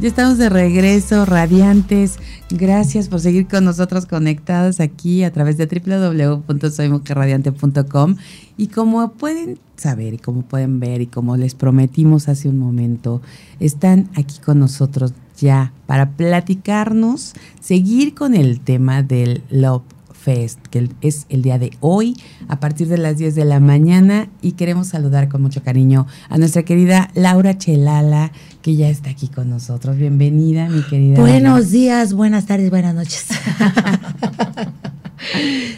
Ya estamos de regreso, radiantes. Gracias por seguir con nosotros conectados aquí a través de www.soymujerradiante.com. Y como pueden saber y como pueden ver y como les prometimos hace un momento, están aquí con nosotros ya para platicarnos, seguir con el tema del Love Fest, que es el día de hoy, a partir de las 10 de la mañana. Y queremos saludar con mucho cariño a nuestra querida Laura Chelala, que ya está aquí con nosotros. Bienvenida, mi querida. Buenos días, buenas tardes, buenas noches.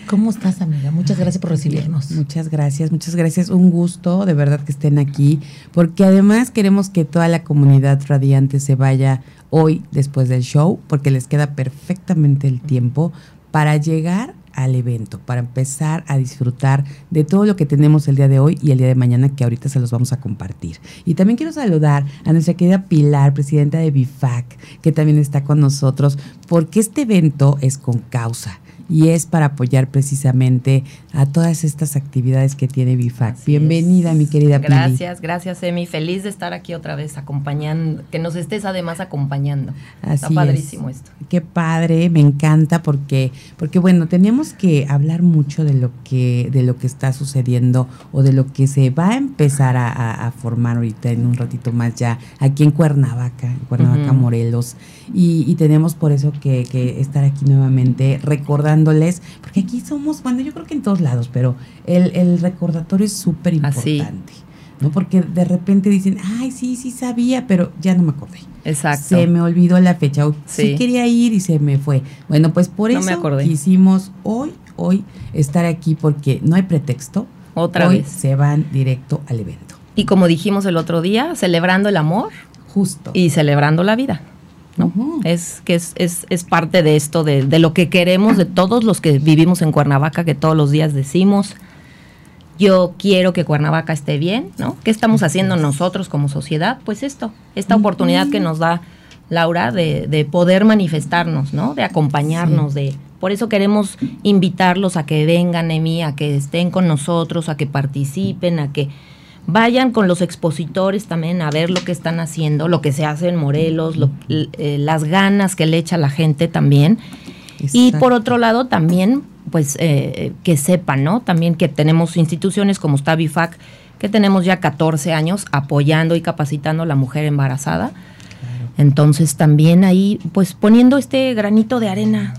¿Cómo estás, amiga? Muchas gracias por recibirnos. Muchas gracias, muchas gracias. Un gusto, de verdad, que estén aquí, porque además queremos que toda la comunidad radiante se vaya hoy después del show, porque les queda perfectamente el tiempo para llegar al evento, para empezar a disfrutar de todo lo que tenemos el día de hoy y el día de mañana que ahorita se los vamos a compartir. Y también quiero saludar a nuestra querida Pilar, presidenta de BIFAC, que también está con nosotros, porque este evento es con causa y es para apoyar precisamente a todas estas actividades que tiene BIFAC. Bienvenida, mi querida Gracias, gracias, Emi. Feliz de estar aquí otra vez acompañando, que nos estés además acompañando. Está padrísimo esto. Qué padre, me encanta porque, porque bueno, teníamos que hablar mucho de lo que, de lo que está sucediendo o de lo que se va a empezar a, formar ahorita en un ratito más ya aquí en Cuernavaca, en Cuernavaca, Morelos. Y, tenemos por eso que, que estar aquí nuevamente recordando porque aquí somos, bueno, yo creo que en todos lados, pero el, recordatorio es súper importante. ¿no? Porque de repente dicen, ay, sí, sí sabía, pero ya no me acordé. Exacto. Se me olvidó la fecha. sí. quería ir y se me fue. Bueno, pues por eso quisimos hoy, hoy estar aquí porque no hay pretexto. Otra hoy vez. se van directo al evento. Y como dijimos el otro día, celebrando el amor. Justo. Y celebrando la vida. ¿No? Es que es, es, es, parte de esto, de, de, lo que queremos, de todos los que vivimos en Cuernavaca, que todos los días decimos, yo quiero que Cuernavaca esté bien, ¿no? ¿Qué estamos haciendo nosotros como sociedad? Pues esto, esta oportunidad que nos da Laura de, de poder manifestarnos, ¿no? De acompañarnos, de... Por eso queremos invitarlos a que vengan, Emi, a que estén con nosotros, a que participen, a que vayan con los expositores también a ver lo que están haciendo, lo que se hace en Morelos, eh, las ganas que le echa la gente también. Y por otro lado también, pues eh, que sepan, ¿no? También que tenemos instituciones como está que tenemos ya 14 años apoyando y capacitando a la mujer embarazada. Entonces también ahí, pues poniendo este granito de arena,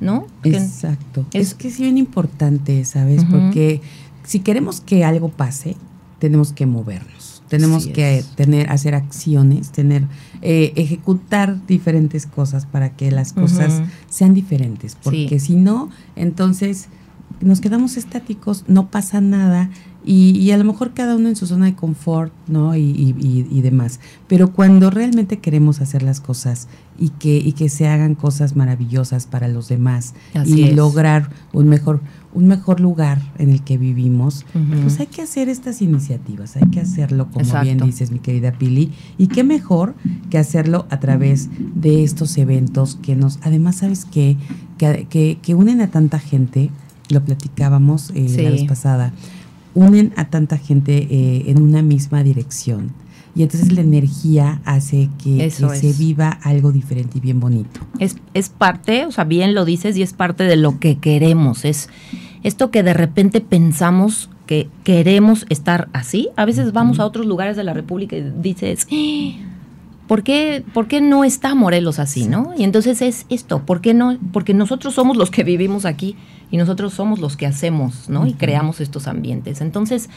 ¿no? Exacto. Es, que es bien importante, ¿sabes? Porque si queremos que algo pase, tenemos que movernos, tenemos que tener, hacer acciones, tener, eh, ejecutar diferentes cosas para que las cosas sean diferentes, porque si no, entonces nos quedamos estáticos, no pasa nada y, a lo mejor cada uno en su zona de confort, ¿no? Y, y, demás. Pero cuando realmente queremos hacer las cosas y que, y que se hagan cosas maravillosas para los demás y lograr un mejor, un mejor lugar en el que vivimos, pues hay que hacer estas iniciativas, hay que hacerlo, como bien dices, mi querida Pili, y qué mejor que hacerlo a través de estos eventos que nos, además, ¿sabes qué? Que, que, que unen a tanta gente, lo platicábamos eh, la vez pasada, unen a tanta gente eh, en una misma dirección. Y entonces la energía hace que, se viva algo diferente y bien bonito. Es, es parte, o sea, bien lo dices, y es parte de lo que queremos. Es esto que de repente pensamos que queremos estar así. A veces vamos a otros lugares de la República y dices, ¿por qué, ¿por qué no está Morelos así, no? Y entonces es esto, ¿por qué no? Porque nosotros somos los que vivimos aquí y nosotros somos los que hacemos, ¿no? Y creamos estos ambientes. Entonces,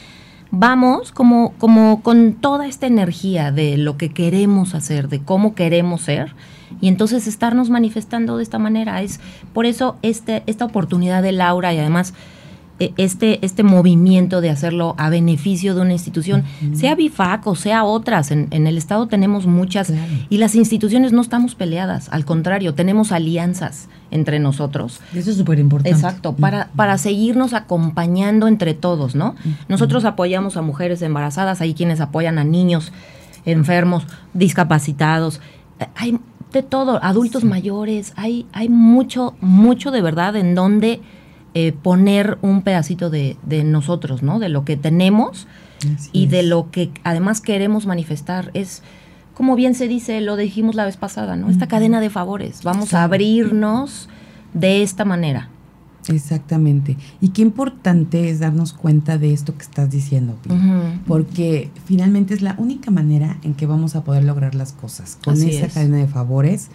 vamos como, como con toda esta energía de lo que queremos hacer, de cómo queremos ser, y entonces estarnos manifestando de esta manera. Es por eso este, esta oportunidad de Laura y además e, este, este movimiento de hacerlo a beneficio de una institución, sea BIFAC o sea otras. En, el Estado tenemos muchas y las instituciones no estamos peleadas, al contrario, tenemos alianzas entre nosotros. Eso es súper importante. Exacto, para, para seguirnos acompañando entre todos, ¿no? Nosotros apoyamos a mujeres embarazadas, hay quienes apoyan a niños enfermos, discapacitados. Hay de todo, adultos mayores, hay, hay mucho, mucho de verdad en donde eh, poner un pedacito de, nosotros, ¿no? De lo que tenemos y de lo que además queremos manifestar. Es, como bien se dice, lo dijimos la vez pasada, ¿no? Esta cadena de favores. Vamos a abrirnos de esta manera. Exactamente. Y qué importante es darnos cuenta de esto que estás diciendo, porque finalmente es la única manera en que vamos a poder lograr las cosas, con esa cadena de favores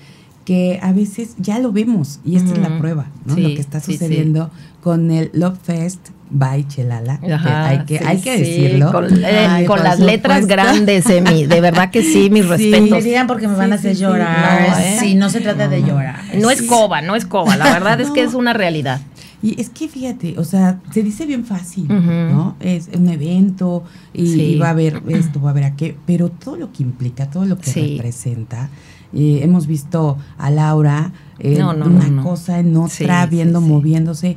que a veces ya lo vemos y esta es la prueba, ¿no? lo que está sucediendo con el Love Fest by Chelala. hay que, hay que decirlo. Con, eh, las letras grandes, Emi. De verdad que sí, mis respetos. Me digan porque me van a hacer llorar. No, ¿eh? Sí, no se trata de llorar. No es coba, no es coba. La verdad es que es una realidad. Y es que fíjate, o sea, se dice bien fácil, ¿no? Es un evento y, va a haber esto, va a haber aquello, pero todo lo que implica, todo lo que representa hemos visto a Laura en una cosa, en otra, viendo, moviéndose,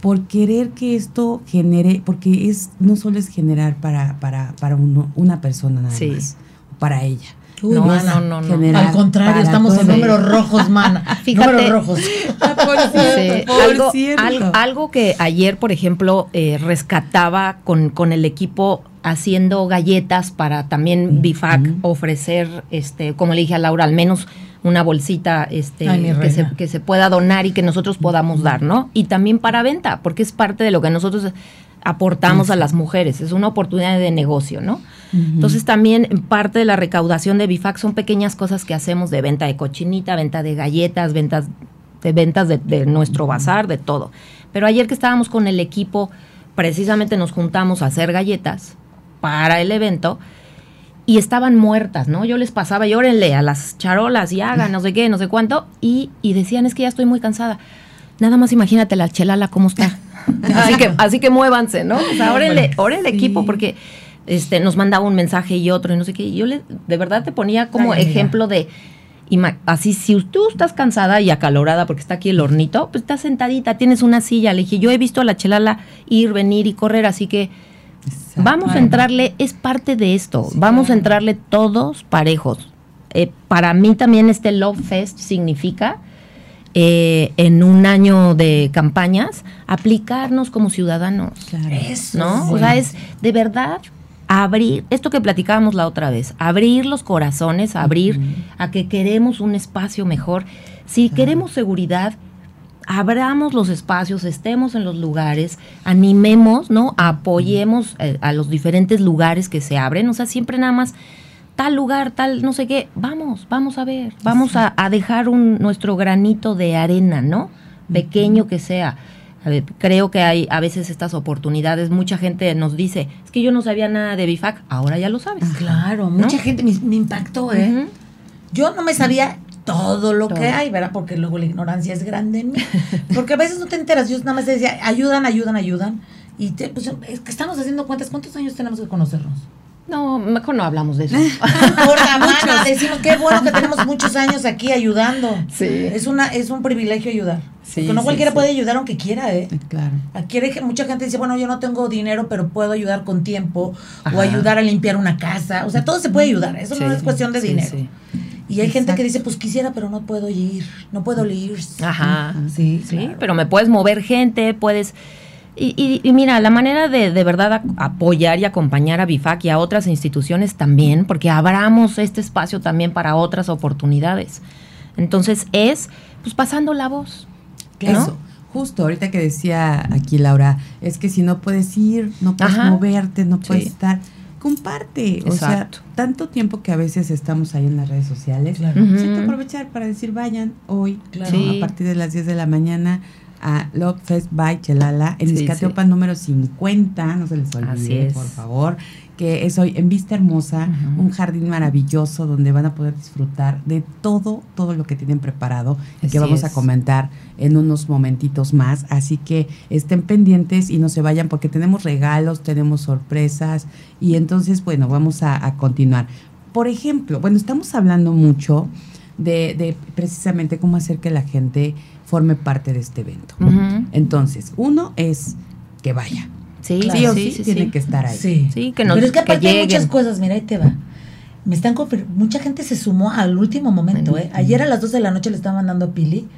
por querer que esto genere, porque es no solo es generar para, para, para uno, una persona nada más, para ella. No, no, no, Al contrario, estamos en números rojos, mana. Fíjate, números rojos. algo, algo, que ayer, por ejemplo, eh, rescataba con, con el equipo haciendo galletas para también BIFAC ofrecer, este, como le dije a Laura, al menos una bolsita este, que, se, que, se, pueda donar y que nosotros podamos dar, ¿no? Y también para venta, porque es parte de lo que nosotros aportamos a las mujeres, es una oportunidad de negocio, ¿no? Entonces también parte de la recaudación de BIFAC son pequeñas cosas que hacemos de venta de cochinita, venta de galletas, ventas de ventas de, de nuestro bazar, de todo. Pero ayer que estábamos con el equipo, precisamente nos juntamos a hacer galletas para el evento y estaban muertas, ¿no? Yo les pasaba, llórenle a las charolas y hagan no sé qué, no sé cuánto, y, decían, es que ya estoy muy cansada. Nada más imagínate la chelala cómo está. así que, así que muévanse, ¿no? O sea, órenle, el equipo, porque este, nos mandaba un mensaje y otro, y no sé qué. Y yo le, de verdad te ponía como ejemplo de así, si tú estás cansada y acalorada porque está aquí el hornito, pues estás sentadita, tienes una silla. Le dije, yo he visto a la chelala ir, venir y correr, así que Vamos a entrarle, es parte de esto, vamos a entrarle todos parejos. Eh, para mí también este Love Fest significa, eh, en un año de campañas, aplicarnos como ciudadanos. ¿No? O sea, es de verdad abrir, esto que platicábamos la otra vez, abrir los corazones, abrir a que queremos un espacio mejor. Si queremos seguridad, abramos los espacios, estemos en los lugares, animemos, ¿no? Apoyemos eh, a los diferentes lugares que se abren, o sea, siempre nada más tal lugar, tal, no sé qué, vamos, vamos a ver, vamos a, dejar un, nuestro granito de arena, ¿no? Pequeño que sea. Creo que hay a veces estas oportunidades, mucha gente nos dice, es que yo no sabía nada de BIFAC, ahora ya lo sabes. Claro, mucha gente me, impactó, ¿eh? Yo no me sabía todo lo que hay, ¿verdad? Porque luego la ignorancia es grande en mí. Porque a veces no te enteras. Yo nada más decía, ayudan, ayudan, ayudan. Y te, pues, es que estamos haciendo cuentas. ¿Cuántos años tenemos que conocernos? No, mejor no hablamos de eso. Por la mano, decimos qué bueno que tenemos muchos años aquí ayudando. Sí. Es una es un privilegio ayudar. Sí, Porque no cualquiera puede ayudar aunque quiera, ¿eh? Claro. Aquí mucha gente dice, bueno, yo no tengo dinero, pero puedo ayudar con tiempo o ayudar a limpiar una casa. O sea, todo se puede ayudar. Eso no es cuestión de dinero. Y hay gente que dice, pues quisiera, pero no puedo ir, no puedo ir. Ajá, sí, sí, pero me puedes mover gente, puedes... Y, mira, la manera de de verdad apoyar y acompañar a BIFAC y a otras instituciones también, porque abramos este espacio también para otras oportunidades. Entonces es, pues pasando la voz. Eso, justo ahorita que decía aquí Laura, es que si no puedes ir, no puedes moverte, no puedes estar comparte. O sea, tanto tiempo que a veces estamos ahí en las redes sociales. Claro. hay que aprovechar para decir, vayan hoy, a partir de las 10 de la mañana, a Love Fest by Chelala, en sí, número 50, no se les olvide, por favor que es hoy en Vista Hermosa, un jardín maravilloso donde van a poder disfrutar de todo, todo lo que tienen preparado y que vamos a comentar en unos momentitos más. Así que estén pendientes y no se vayan porque tenemos regalos, tenemos sorpresas y entonces, bueno, vamos a, continuar. Por ejemplo, bueno, estamos hablando mucho de, precisamente cómo hacer que la gente forme parte de este evento. Entonces, uno es que vaya Sí, sí, sí, tiene que estar ahí. Sí, que no Pero es que aparte hay muchas cosas, mira, ahí te va. Me están mucha gente se sumó al último momento, ¿eh? Ayer a las 12 de la noche le estaban mandando a Pili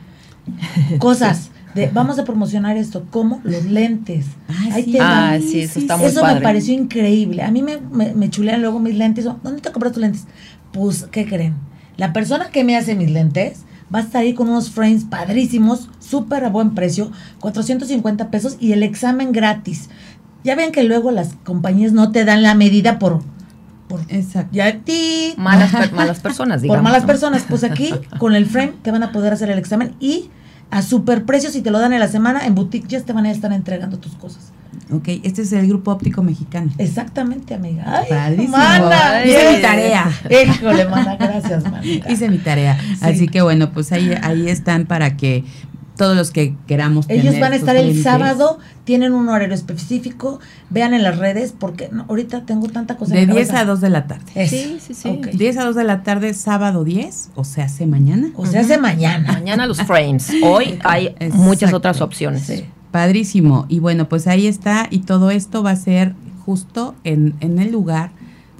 cosas de vamos a promocionar esto, como los lentes. ahí te va. Ah, sí, eso está muy Eso me pareció increíble. A mí me, me, chulean luego mis lentes. ¿Dónde te compras tus lentes? Pues, ¿qué creen? La persona que me hace mis lentes va a estar ahí con unos frames padrísimos, súper a buen precio, 450 pesos y el examen gratis. Ya ven que luego las compañías no te dan la medida por... por Exacto. Ya ti. Malas, malas personas, digamos. Por malas personas. Pues aquí, con el frame, te van a poder hacer el examen y a super precio, si te lo dan en la semana, en boutique ya te van a estar entregando tus cosas. Ok, este es el grupo óptico mexicano. Exactamente, amiga. Ay, mana, hice mi tarea. Híjole, mana, gracias, mana. Hice mi tarea. Así que bueno, pues ahí, ahí están para que todos los que queramos. Ellos van a estar el sábado, tienen un horario específico, vean en las redes, porque ahorita tengo tanta cosa. De 10 a 2 de la tarde. Sí, sí, sí. 10 a 2 de la tarde, sábado 10, o se hace mañana. O se hace mañana. Mañana los frames. Hoy hay muchas otras opciones. Padrísimo. Y bueno, pues ahí está, y todo esto va a ser justo en, en el lugar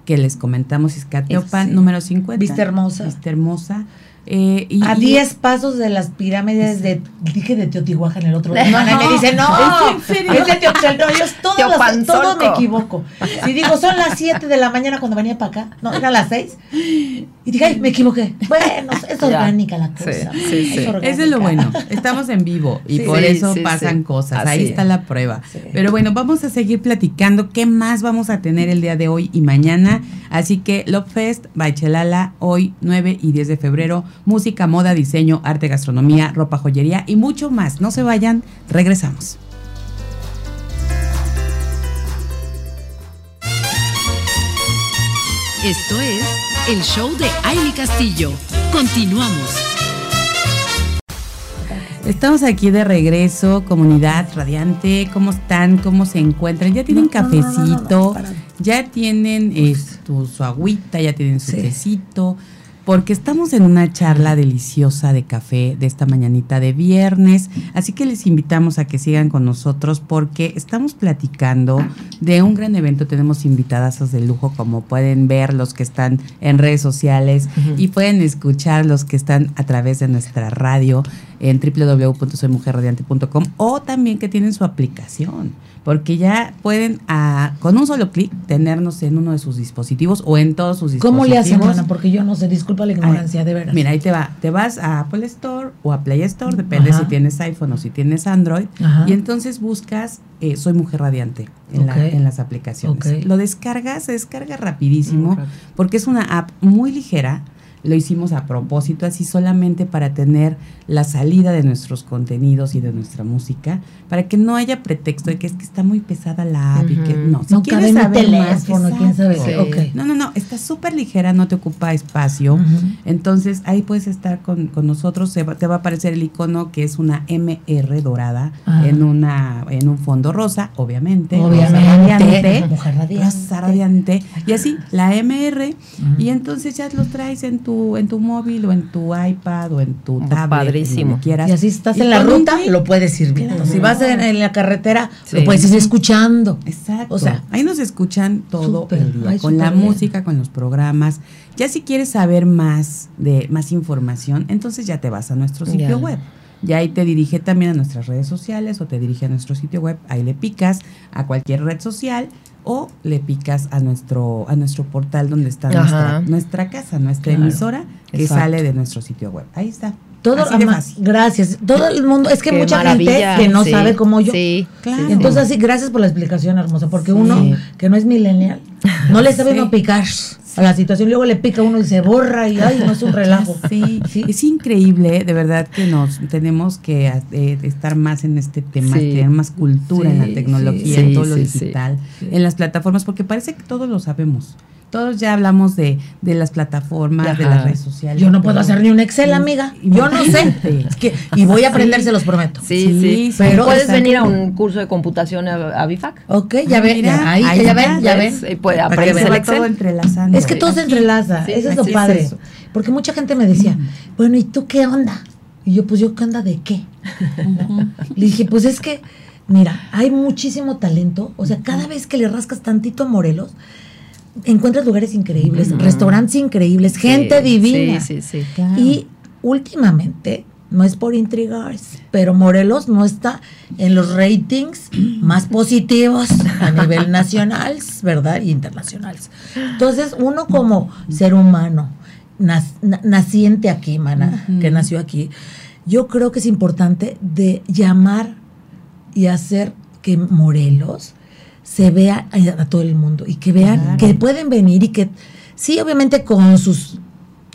que les comentamos, Iscatiopan, número 50. Vista Hermosa. Vista Hermosa. Eh, a 10 pasos de las pirámides de, dije de Teotihuacán el otro día. No, me dice, no, es, de Teotihuacán. No, yo todo, todo me equivoco. Si digo, son las 7 de la mañana cuando venía para acá, no, era las 6. Y dije, ay, me equivoqué. Bueno, es orgánica la cosa. Sí, sí, Es Eso es lo bueno. Estamos en vivo y por eso pasan cosas. Ahí está la prueba. Pero bueno, vamos a seguir platicando qué más vamos a tener el día de hoy y mañana. Así que Love Fest, Baichelala, hoy 9 y 10 de febrero música, moda, diseño, arte, gastronomía, ropa, joyería y mucho más. No se vayan, regresamos. Esto es el show de Aile Castillo. Continuamos. Estamos aquí de regreso, comunidad radiante. ¿Cómo están? ¿Cómo se encuentran? ¿Ya tienen cafecito? ¿Ya tienen su agüita? ¿Ya tienen su tecito? Porque estamos en una charla deliciosa de café de esta mañanita de viernes, así que les invitamos a que sigan con nosotros porque estamos platicando de un gran evento, tenemos invitadas de lujo como pueden ver los que están en redes sociales y pueden escuchar los que están a través de nuestra radio en www.soymujerradiante.com o también que tienen su aplicación porque ya pueden ah, con un solo clic tenernos en uno de sus dispositivos o en todos sus dispositivos. ¿Cómo le hacen, Ana? Porque yo no sé, disculpa la ignorancia, de verdad. Mira, ahí te va, te vas a Apple Store o a Play Store, depende si tienes iPhone o si tienes Android, y entonces buscas eh, Soy Mujer Radiante en, en las aplicaciones. Lo descargas, se descarga rapidísimo, porque es una app muy ligera, lo hicimos a propósito, así solamente para tener la salida de nuestros contenidos y de nuestra música, para que no haya pretexto de que es que está muy pesada la app y que no, si quieres saber teléfono, quién sabe No, no, no, está súper ligera, no te ocupa espacio, entonces ahí puedes estar con, con nosotros, te va a aparecer el icono que es una MR dorada ah. en una en un fondo rosa, obviamente, obviamente, mujer radiante, radiante y así la MR y entonces ya lo traes en tu en tu móvil o en tu iPad o en tu tablet. Padrísimo. Quieras. Y así estás en la ruta, lo puedes ir viendo. Si vas en, la carretera, lo puedes ir escuchando. Exacto. O sea, ahí nos escuchan todo el día, con la música, con los programas. Ya si quieres saber más de más información, entonces ya te vas a nuestro sitio web. Ya ahí te dirige también a nuestras redes sociales o te dirige a nuestro sitio web. Ahí le picas a cualquier red social o le picas a nuestro a nuestro portal donde está nuestra, nuestra, casa, nuestra emisora que sale de nuestro sitio web. Ahí está. Todo gracias. Todo el mundo, es que mucha gente que no sabe cómo yo. Sí, claro. Entonces así, gracias por la explicación hermosa, porque uno que no es millennial no le sabe no picar. a la situación. Luego le pica uno y se borra y ay, no es un relajo. Sí, sí. es increíble, de verdad que nos tenemos que eh, estar más en este tema, tener más cultura en la tecnología, en todo lo digital, en las plataformas, porque parece que todos lo sabemos todos ya hablamos de, de las plataformas, de las redes sociales. Yo no puedo hacer ni un Excel, amiga. Yo no sé. y voy a aprender, se los prometo. Sí, sí. Pero puedes venir a un curso de computación a, BIFAC. Ok, ya ah, ven. ahí, ya, ven, ya ven. Puede aprender el Excel. Todo entrelazando. Es que todo se entrelaza. eso es lo padre. Porque mucha gente me decía, bueno, ¿y tú qué onda? Y yo, pues yo, ¿qué onda de qué? Le dije, pues es que, mira, hay muchísimo talento. O sea, cada vez que le rascas tantito a Morelos, encuentras lugares increíbles, restaurantes increíbles, gente divina. Sí, sí, sí. Y últimamente, no es por intrigarse, pero Morelos no está en los ratings más positivos a nivel nacional, ¿verdad? Y internacionales. Entonces, uno como ser humano, naciente aquí, mana, que nació aquí, yo creo que es importante de llamar y hacer que Morelos se vea a, todo el mundo y que vean que pueden venir y que sí, obviamente con sus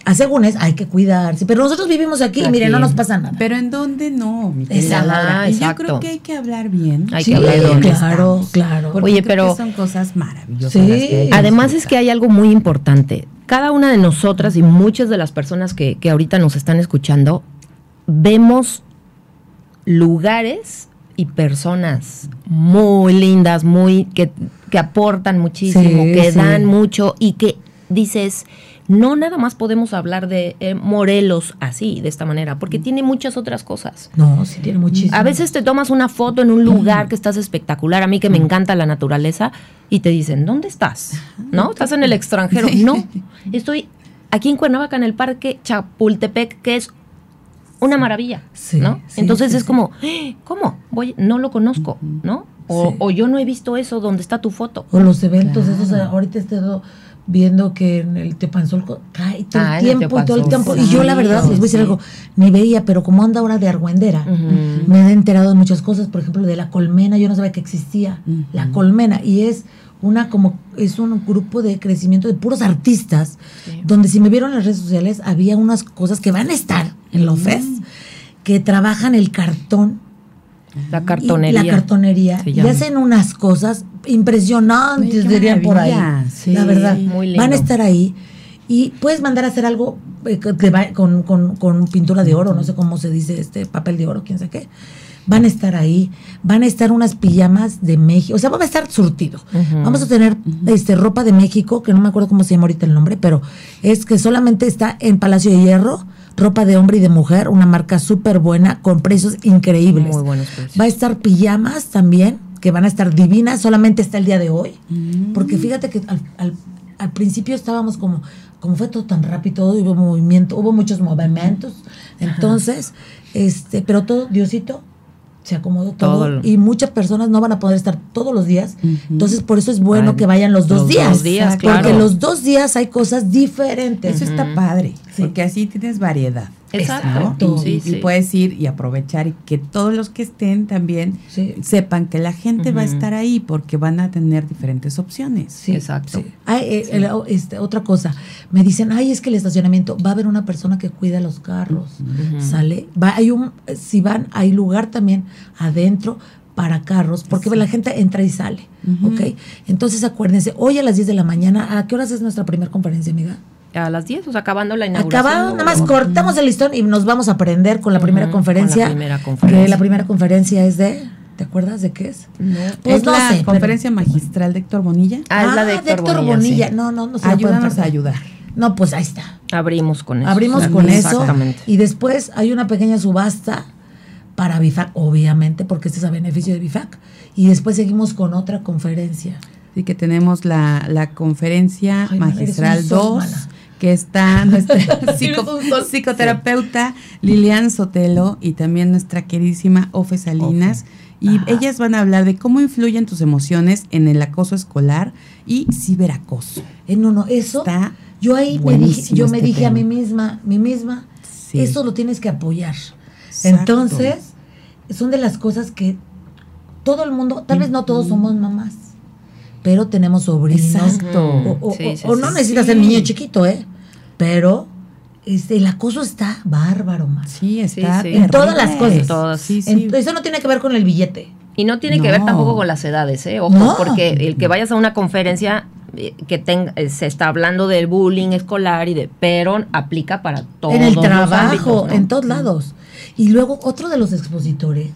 asegúnes hay que cuidarse, pero nosotros vivimos aquí y miren, no nos pasa nada. Pero en dónde no, mi Exacto. Yo creo que hay que hablar bien. Hay que hablar bien. Claro, claro. Oye, pero son cosas maravillosas. Además es que hay algo muy importante. Cada una de nosotras y muchas de las personas que, que ahorita nos están escuchando vemos lugares y personas muy lindas, muy que, que aportan muchísimo, que dan mucho y que dices, no nada más podemos hablar de eh, Morelos así, de esta manera, porque tiene muchas otras cosas. No, sí tiene muchísimas. A veces te tomas una foto en un lugar que estás espectacular, a mí que me encanta la naturaleza, y te dicen, ¿dónde estás? ¿No? ¿Estás en el extranjero? No, estoy aquí en Cuernavaca, en el Parque Chapultepec, que es una maravilla, ¿no? Entonces es como, ¿cómo? Voy, no lo conozco, ¿no? O, yo no he visto eso donde está tu foto. O los eventos, esos, ahorita estoy viendo que en el Tepanzolco cae todo el ah, tiempo, todo el tiempo. Y yo la verdad, les voy a decir algo, ni veía, pero como anda ahora de argüendera, me he enterado de muchas cosas, por ejemplo, de la colmena, yo no sabía que existía la colmena, y es una como es un grupo de crecimiento de puros artistas, donde si me vieron en las redes sociales había unas cosas que van a estar en la FES, que trabajan el cartón. La cartonería. la cartonería. Y hacen unas cosas impresionantes, dirían por ahí. la verdad. Van a estar ahí. Y puedes mandar a hacer algo eh, con, con, con pintura de oro, no sé cómo se dice, este papel de oro, quién sabe qué van a estar ahí, van a estar unas pijamas de México, o sea, va a estar surtido. Vamos a tener este ropa de México, que no me acuerdo cómo se llama ahorita el nombre, pero es que solamente está en Palacio de Hierro, ropa de hombre y de mujer, una marca súper buena, con precios increíbles. Muy buenos precios. Va a estar pijamas también, que van a estar divinas, solamente está el día de hoy, mm. porque fíjate que al, al, principio estábamos como, como fue todo tan rápido, hubo movimiento, hubo muchos movimientos, entonces, este, pero todo, Diosito, se acomodó todo, y muchas personas no van a poder estar todos los días. Entonces, por eso es bueno que vayan los dos días. Porque los dos días hay cosas diferentes. Eso está padre, porque así tienes variedad. Exacto. y, puedes ir y aprovechar y que todos los que estén también sepan que la gente va a estar ahí porque van a tener diferentes opciones. Sí, exacto. Eh, este, otra cosa, me dicen, ay, es que el estacionamiento va a haber una persona que cuida los carros, ¿sale? Va, hay un, si van, hay lugar también adentro para carros, porque la gente entra y sale, ¿ok? Entonces acuérdense, hoy a las 10 de la mañana, ¿a qué horas es nuestra primera conferencia, amiga? A las 10, o sea, acabando la inauguración. Acabado, nada más cortamos el listón y nos vamos a aprender con la primera conferencia. la primera conferencia. Que la primera conferencia es de. ¿Te acuerdas de qué es? No, pues es la conferencia magistral de Héctor Bonilla. Ah, es la de ah, Héctor, Bonilla. No, no, no se Ayúdanos a ayudar. No, pues ahí está. Abrimos con eso. Abrimos con eso. Y después hay una pequeña subasta para BIFAC, obviamente, porque este es a beneficio de BIFAC. Y después seguimos con otra conferencia. Sí, que tenemos la, la conferencia magistral 2 que está nuestra psicoterapeuta Lilian Sotelo y también nuestra queridísima Ofe Salinas. Y ellas van a hablar de cómo influyen tus emociones en el acoso escolar y ciberacoso. Eh, no, no, eso. Está yo ahí me dije, yo me este dije a mí misma, mí misma, eso lo tienes que apoyar. Entonces, son de las cosas que todo el mundo, tal vez no todos somos mamás, pero tenemos sobrinos. Exacto. O, no necesitas ser niño chiquito, ¿eh? Pero este, el acoso está bárbaro, más. Sí, está. En todas las cosas. Todas. eso no tiene que ver con el billete. Y no tiene que ver tampoco con las edades, ¿eh? Ojo, porque el que vayas a una conferencia eh, que tenga, eh, se está hablando del bullying escolar y de, pero aplica para todo. En el trabajo, en todos lados. Y luego otro de los expositores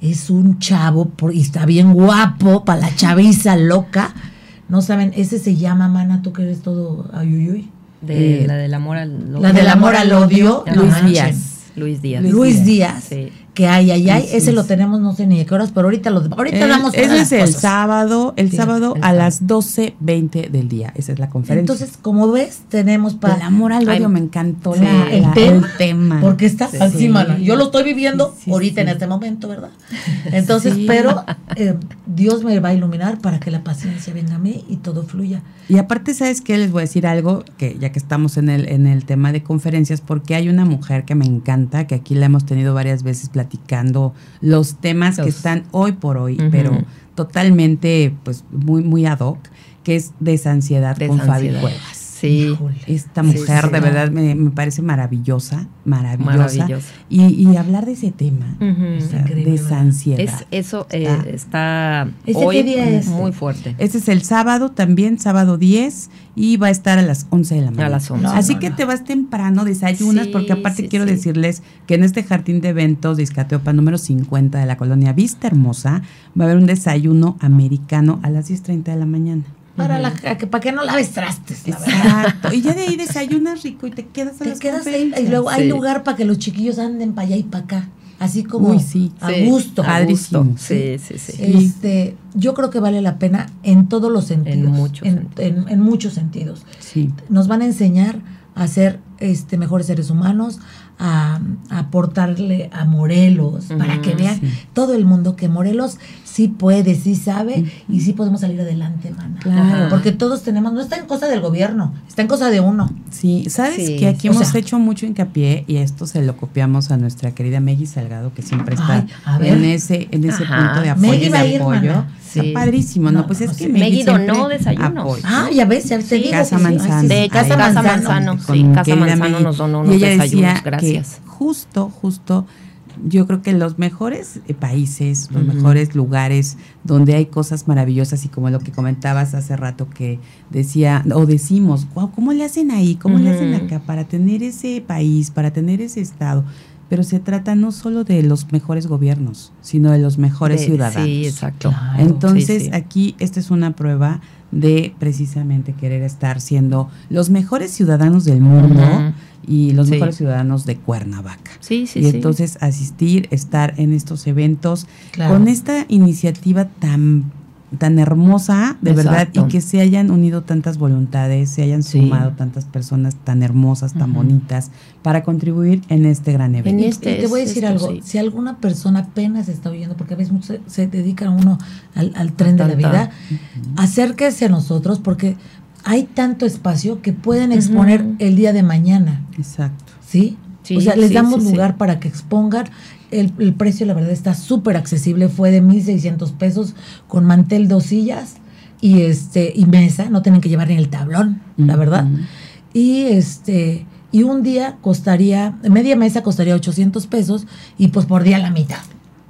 es un chavo por, y está bien guapo para la chaviza loca. No saben, ese se llama, mana, tú que eres todo ayuyuy. De, la del amor al odio. La del amor al odio, Luis Díaz. Luis Díaz. Luis Díaz. Sí que hay, hay, hay. Ese lo tenemos, no sé ni de qué horas, pero ahorita, lo, ahorita damos Ese es el sábado, el sábado a las 12.20 del día. Esa es la conferencia. Entonces, como ves, tenemos para. El amor al odio me encantó el, tema, Porque está así, mano. Yo lo estoy viviendo ahorita en este momento, ¿verdad? Entonces, pero eh, Dios me va a iluminar para que la paciencia venga a mí y todo fluya. Y aparte, ¿sabes qué? Les voy a decir algo, que ya que estamos en el, en el tema de conferencias, porque hay una mujer que me encanta, que aquí la hemos tenido varias veces platicando los temas que están hoy por hoy, pero totalmente, pues, muy, muy ad hoc, que es desansiedad con Fabi Cuevas. Sí. Esta mujer de verdad me, parece maravillosa, maravillosa. Y, hablar de ese tema, de esa ansiedad. eso eh, está, hoy muy fuerte. Este es el sábado también, sábado 10, y va a estar a las 11 de la mañana. A las 11. Así que te vas temprano, desayunas, porque aparte quiero decirles que en este jardín de eventos de Izcateopa número 50 de la colonia Vista Hermosa va a haber un desayuno americano a las 10.30 de la mañana. Para, la, que, para que no laves trastes. Exacto. y ya de ahí desayunas rico y te quedas a Te quedas ahí. Y luego hay lugar para que los chiquillos anden para allá y para acá. Así como sí. a gusto. A gusto. Sí, sí, sí. Este, yo creo que vale la pena en todos los sentidos. En muchos en, sentidos. En, muchos sentidos. Sí. Nos van a enseñar a ser este, mejores seres humanos, a, aportarle a Morelos, para que vean todo el mundo que Morelos sí puede, sí sabe y sí podemos salir adelante, mana. Porque todos tenemos, no está en cosa del gobierno, está en cosa de uno. Sí, sabes que aquí hemos hecho mucho hincapié y esto se lo copiamos a nuestra querida Meggy Salgado, que siempre está en ese, en ese punto de apoyo. y de apoyo. Está padrísimo, ¿no? Pues es que Meggy donó desayunos. Ah, ya ves, ya te digo. Casa Manzano. De Casa, Manzano, sí, Casa Manzano nos donó unos desayunos, gracias. justo, justo yo creo que los mejores eh, países, los mejores lugares donde hay cosas maravillosas y como lo que comentabas hace rato que decía o decimos, wow, ¿cómo le hacen ahí? ¿Cómo le hacen acá para tener ese país, para tener ese estado? Pero se trata no solo de los mejores gobiernos, sino de los mejores ciudadanos. Sí, exacto. Entonces, aquí esta es una prueba de precisamente querer estar siendo los mejores ciudadanos del mundo y los mejores ciudadanos de Cuernavaca. Sí, sí, y entonces asistir, estar en estos eventos con esta iniciativa tan tan hermosa, de verdad, y que se hayan unido tantas voluntades, se hayan sumado tantas personas tan hermosas, tan bonitas, para contribuir en este gran evento. Este, te voy a decir algo, si alguna persona apenas está oyendo, porque a veces se, se dedica uno al, tren de la vida, acérquese a nosotros, porque hay tanto espacio que pueden exponer el día de mañana. Exacto. ¿Sí? o sea, les damos lugar para que expongan. El, precio, la verdad, está súper accesible. Fue de 1.600 pesos con mantel, dos sillas y, este, y mesa. No tienen que llevar ni el tablón, la verdad. Y este y un día costaría, media mesa costaría 800 pesos y pues por día la mitad.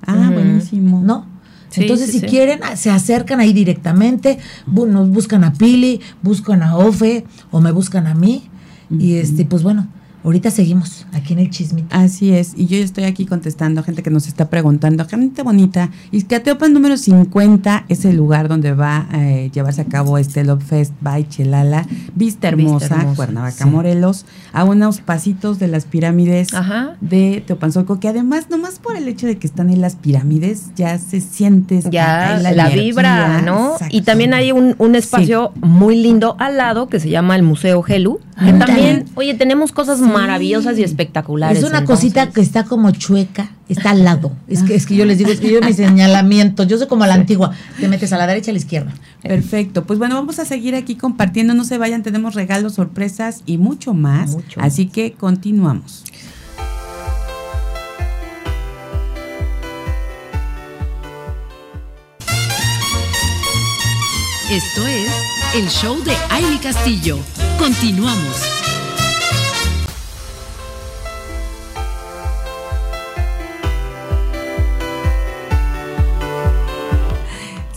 Ah, buenísimo. ¿No? Entonces, si quieren, ah, se acercan ahí directamente, nos buscan a Pili, buscan a Ofe o me buscan a mí. Y este, pues bueno, Ahorita seguimos aquí en el chismito. Así es, y yo estoy aquí contestando a gente que nos está preguntando, gente bonita, Izcateopan número 50 es el lugar donde va a eh, llevarse a cabo este Love Fest by Chelala, Vista Hermosa, Cuernavaca, Morelos, a unos pasitos de las pirámides de Teopanzolco, que además, nomás por el hecho de que están en las pirámides, ya se siente ya la, vibra, ¿no? Y también hay un, un espacio muy lindo al lado que se llama el Museo Gelu, que también, oye, tenemos cosas maravillosas y espectaculares. Es una cosita que está como chueca, está al lado. Es que, es que yo les digo, es que yo mi señalamiento, yo soy como a la antigua, te metes a la derecha a la izquierda. Perfecto, pues bueno, vamos a seguir aquí compartiendo, no se vayan, tenemos regalos, sorpresas y mucho más. Así que continuamos. Esto es el show de Aile Castillo. Continuamos.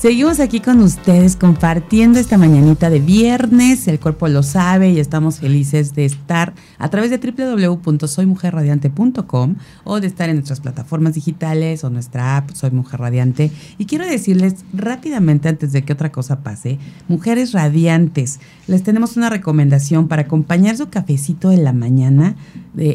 Seguimos aquí con ustedes compartiendo esta mañanita de viernes. El cuerpo lo sabe y estamos felices de estar a través de www.soymujerradiante.com o de estar en nuestras plataformas digitales o nuestra app Soy Mujer Radiante. Y quiero decirles rápidamente antes de que otra cosa pase, mujeres radiantes, les tenemos una recomendación para acompañar su cafecito de la mañana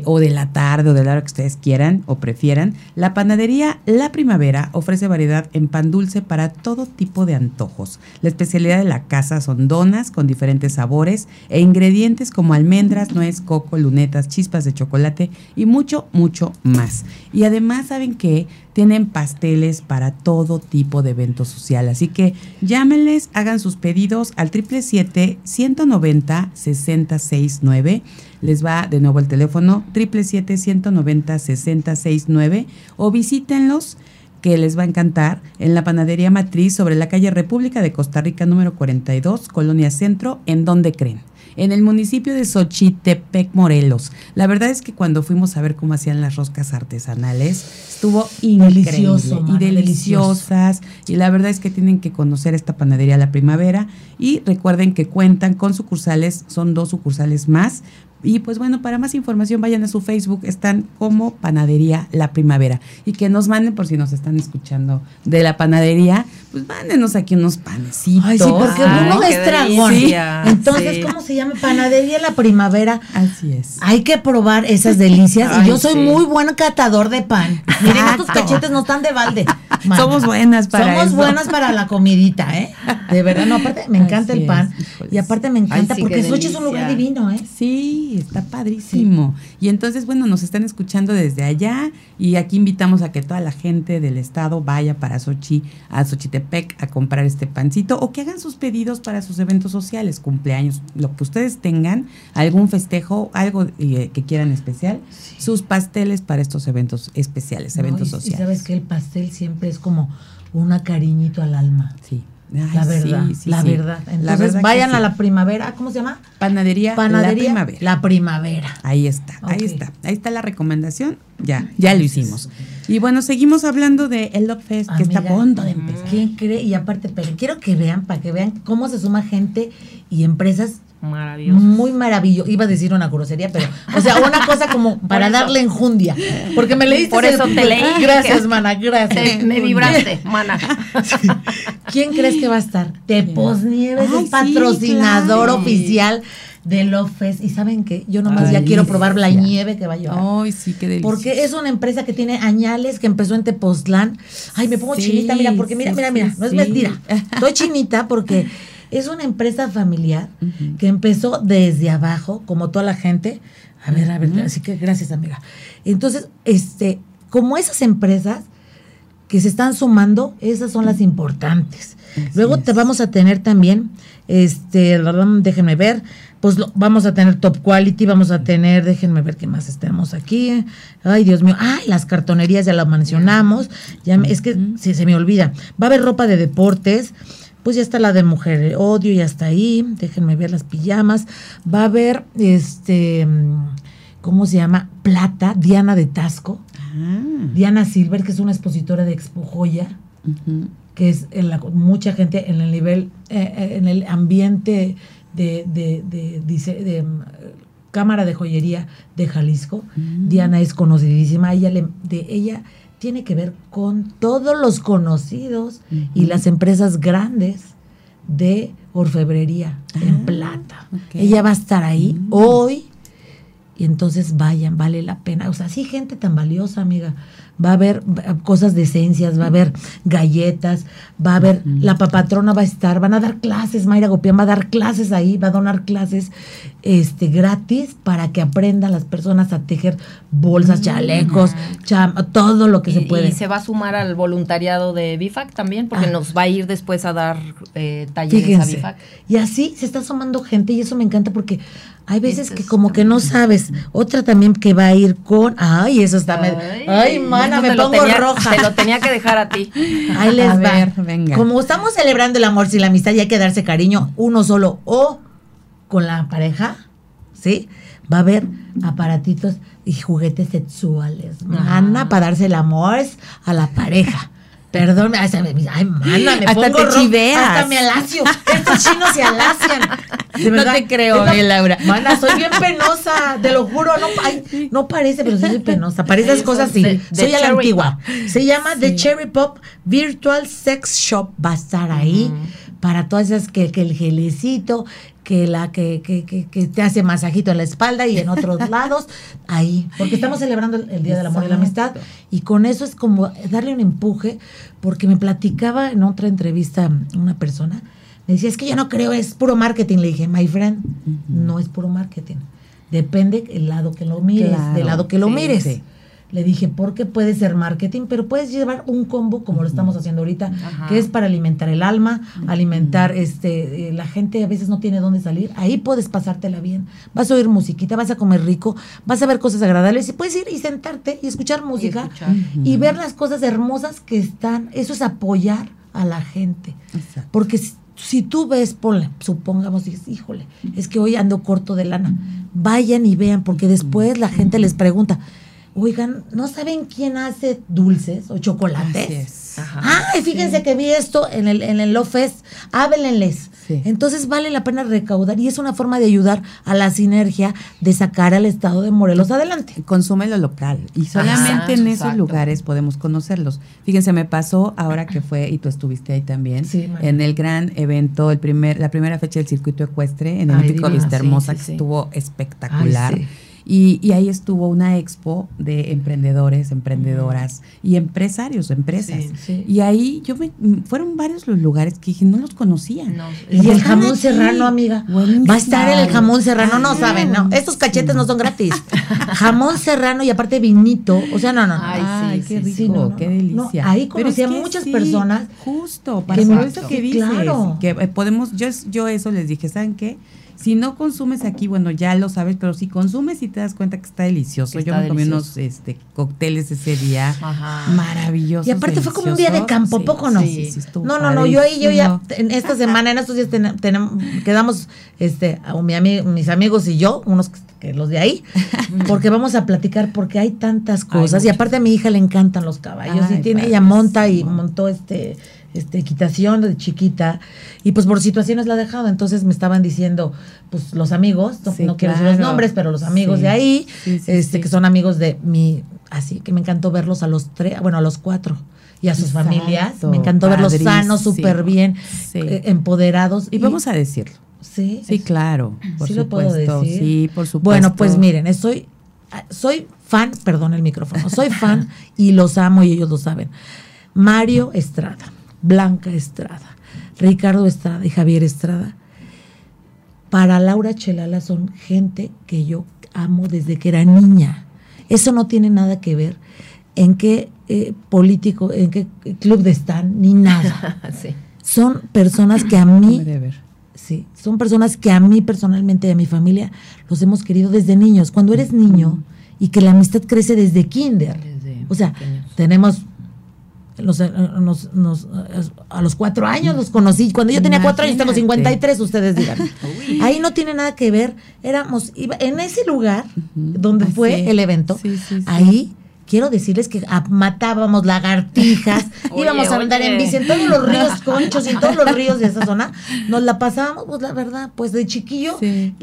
o de la tarde o de la hora que ustedes quieran o prefieran. La panadería La Primavera ofrece variedad en pan dulce para todo tipo de antojos. La especialidad de la casa son donas con diferentes sabores e ingredientes como almendras, nuez, coco, lunetas, chispas de chocolate y mucho, mucho más. Y además saben que tienen pasteles para todo tipo de eventos social. Así que llámenles, hagan sus pedidos al 777-190-669. Les va de nuevo el teléfono 777-190-669 o visítenlos que les va a encantar en la Panadería Matriz sobre la calle República de Costa Rica número 42, Colonia Centro, en donde creen en el municipio de Xochitepec, Morelos. La verdad es que cuando fuimos a ver cómo hacían las roscas artesanales, estuvo increíble y deliciosas. Y la verdad es que tienen que conocer esta panadería La Primavera y recuerden que cuentan con sucursales, son dos sucursales más, y pues bueno, para más información vayan a su Facebook, están como Panadería La Primavera. Y que nos manden, por si nos están escuchando de la panadería, pues mándenos aquí unos panecitos. Ay, sí, porque uno es dragón. Entonces, ¿cómo se llama? Panadería La Primavera. Así es. Hay que probar esas delicias. y yo soy muy buen catador de pan. Miren, estos cachetes no están de balde. Somos buenas para Somos buenas para la comidita, ¿eh? De verdad, no, aparte me encanta el pan. y aparte me encanta, porque Sochi es un lugar divino, ¿eh? Sí, está padrísimo. Y entonces, bueno, nos están escuchando desde allá y aquí invitamos a que toda la gente del estado vaya para Sochi, a Xochitepec a comprar este pancito o que hagan sus pedidos para sus eventos sociales, cumpleaños, lo que ustedes tengan, algún festejo, algo eh, que quieran especial, sus pasteles para estos eventos especiales, eventos sociales. Y sabes que el pastel siempre es como una cariñito al alma. Sí la verdad, la verdad. Entonces vayan a la primavera, ¿cómo se llama? Panadería, La Primavera. La Primavera. Ahí está, ahí está. Ahí está la recomendación. Ya, ya lo hicimos. Y bueno, seguimos hablando de el Love Fest, que está a punto de empezar. ¿Quién cree? Y aparte, pero quiero que vean, para que vean cómo se suma gente y empresas Maravilloso. Muy maravilloso. Iba a decir una grosería, pero, o sea, una cosa como para darle enjundia. Porque me leíste. Por eso te leí. Gracias, mana, gracias. me vibraste, mana. ¿Quién crees que va a estar? Tepos Nieves, el patrocinador oficial de Love Fest. Y saben que yo nomás ya quiero probar la nieve que va a llevar. Ay, sí, qué delicioso. Porque es una empresa que tiene añales, que empezó en Tepoztlán. Ay, me pongo chinita, mira, porque mira, mira, mira, no es mentira. Estoy chinita porque es una empresa familiar que empezó desde abajo, como toda la gente. A ver, a ver, así que gracias, amiga. Entonces, este, como esas empresas que se están sumando, esas son las importantes. Luego te vamos a tener también, este, déjenme ver, pues vamos a tener top quality, vamos a tener, déjenme ver qué más tenemos aquí. Ay, Dios mío, ay, las cartonerías ya las mencionamos, ya es que se me olvida. Va a haber ropa de deportes, pues ya está la de mujer odio, ya está ahí, déjenme ver las pijamas, va a haber este, ¿cómo se llama? Plata, Diana de Tasco, ah. Diana Silver, que es una expositora de Expo Joya, que es en la, mucha gente en el nivel, eh, eh, en el ambiente de, de, de, de, mm, Cámara de Joyería de Jalisco. Mm. Diana es conocidísima, ella le, de ella tiene que ver con todos los conocidos y las empresas grandes de orfebrería en ah, plata. Ella va a estar ahí mm. hoy y entonces vayan, vale la pena. O sea, sí, gente tan valiosa, amiga va a haber cosas de esencias, va a haber galletas, va a haber, la papatrona va a estar, van a dar clases, Mayra Gopián va a dar clases ahí, va a donar clases este gratis para que aprendan las personas a tejer bolsas, chalecos, todo lo que se puede. Y se va a sumar al voluntariado de BIFAC también, porque ah. nos va a ir después a dar eh, talleres a BIFAC. Y así se está sumando gente y eso me encanta porque hay veces que como que no sabes otra también que va a ir con, ay, eso está, ay, ay me pongo roja. Te lo tenía que dejar a ti. Ahí les va. venga. Como estamos celebrando el amor sin la amistad y hay que darse cariño uno solo o con la pareja, ¿sí? Va a haber aparatitos y juguetes sexuales, mana, para darse el amor a la pareja. Perdón, ay, mana, me hasta pongo te chiveas. Hasta me alacio. Estos chinos se alacian. no te creo, Laura. Mana, soy bien penosa, te lo juro. No, no parece, pero soy penosa. Para esas cosas sí. soy a la antigua. Se llama The Cherry Pop Virtual Sex Shop. Va a estar ahí para todas esas que, que el gelecito, que la que, que, que, te hace masajito en la espalda y en otros lados, ahí, porque estamos celebrando el, Día del Amor y la Amistad y con eso es como darle un empuje, porque me platicaba en otra entrevista una persona, me decía, es que yo no creo, es puro marketing, le dije, my friend, no es puro marketing, depende el lado que lo mires, del lado que lo mires. Le dije, porque puede ser marketing, pero puedes llevar un combo como lo estamos haciendo ahorita, que es para alimentar el alma, alimentar, este, eh, la gente a veces no tiene dónde salir, ahí puedes pasártela bien, vas a oír musiquita, vas a comer rico, vas a ver cosas agradables y puedes ir y sentarte y escuchar música y, ver las cosas hermosas que están, eso es apoyar a la gente, porque si, tú ves, ponle, supongamos, dices, híjole, es que hoy ando corto de lana, vayan y vean, porque después la gente les pregunta, Oigan, ¿no saben quién hace dulces o chocolates? ah, fíjense que vi esto en el, en el Love Fest. Háblenles. Entonces vale la pena recaudar y es una forma de ayudar a la sinergia de sacar al estado de Morelos adelante. Consume lo local y solamente en esos lugares podemos conocerlos. Fíjense, me pasó ahora que fue, y tú estuviste ahí también, en el gran evento, el primer, la primera fecha del circuito ecuestre en el Olímpico Vista Hermosa, que estuvo espectacular. Y, ahí estuvo una expo de emprendedores, emprendedoras y empresarios, empresas. Y ahí yo me, fueron varios los lugares que dije, no los conocía. y el jamón serrano, amiga. Va a estar el jamón serrano, no saben, no. Estos cachetes no son gratis. jamón serrano y aparte vinito. O sea, no, no. Ay, qué rico, qué delicia. ahí conocí a muchas personas. Justo, para eso que dices. Claro. Que eh, podemos, yo, yo eso les dije, ¿saben qué? Si no consumes aquí, bueno, ya lo sabes, pero si consumes y te das cuenta que está delicioso. Yo me comí unos este, cócteles ese día Ajá. maravillosos. Y aparte fue como un día de campo, ¿poco no? Sí, sí no, no, no, yo ahí, yo ya, en esta semana, en estos días tenemos, quedamos, este, mi mis amigos y yo, unos que los de ahí, porque vamos a platicar porque hay tantas cosas. y aparte a mi hija le encantan los caballos y tiene, ella monta y montó este este, equitación de chiquita y pues por situaciones la ha dejado. Entonces me estaban diciendo, pues los amigos, no, quiero decir los nombres, pero los amigos de ahí, este, que son amigos de mi, así que me encantó verlos a los tres, bueno, a los cuatro y a sus familias. Me encantó verlos sanos, súper bien, eh, empoderados. Y, vamos a decirlo. Sí. Sí, claro. Por sí supuesto. Lo puedo decir. Sí, por supuesto. Bueno, pues miren, estoy, soy fan, perdón el micrófono, soy fan y los amo y ellos lo saben. Mario Estrada. Blanca Estrada, Ricardo Estrada y Javier Estrada, para Laura Chelala son gente que yo amo desde que era niña. Eso no tiene nada que ver en qué eh, político, en qué club de están, ni nada. Son personas que a mí, sí, son personas que a mí personalmente y a mi familia los hemos querido desde niños. Cuando eres niño y que la amistad crece desde kinder. o sea, tenemos a los cuatro años los conocí. Cuando yo tenía cuatro años, tengo 53, ustedes digan. Ahí no tiene nada que ver. Éramos, en ese lugar donde fue el evento, ahí quiero decirles que matábamos lagartijas, íbamos a andar en bici en todos los ríos conchos y en todos los ríos de esa zona. Nos la pasábamos, pues la verdad, pues de chiquillo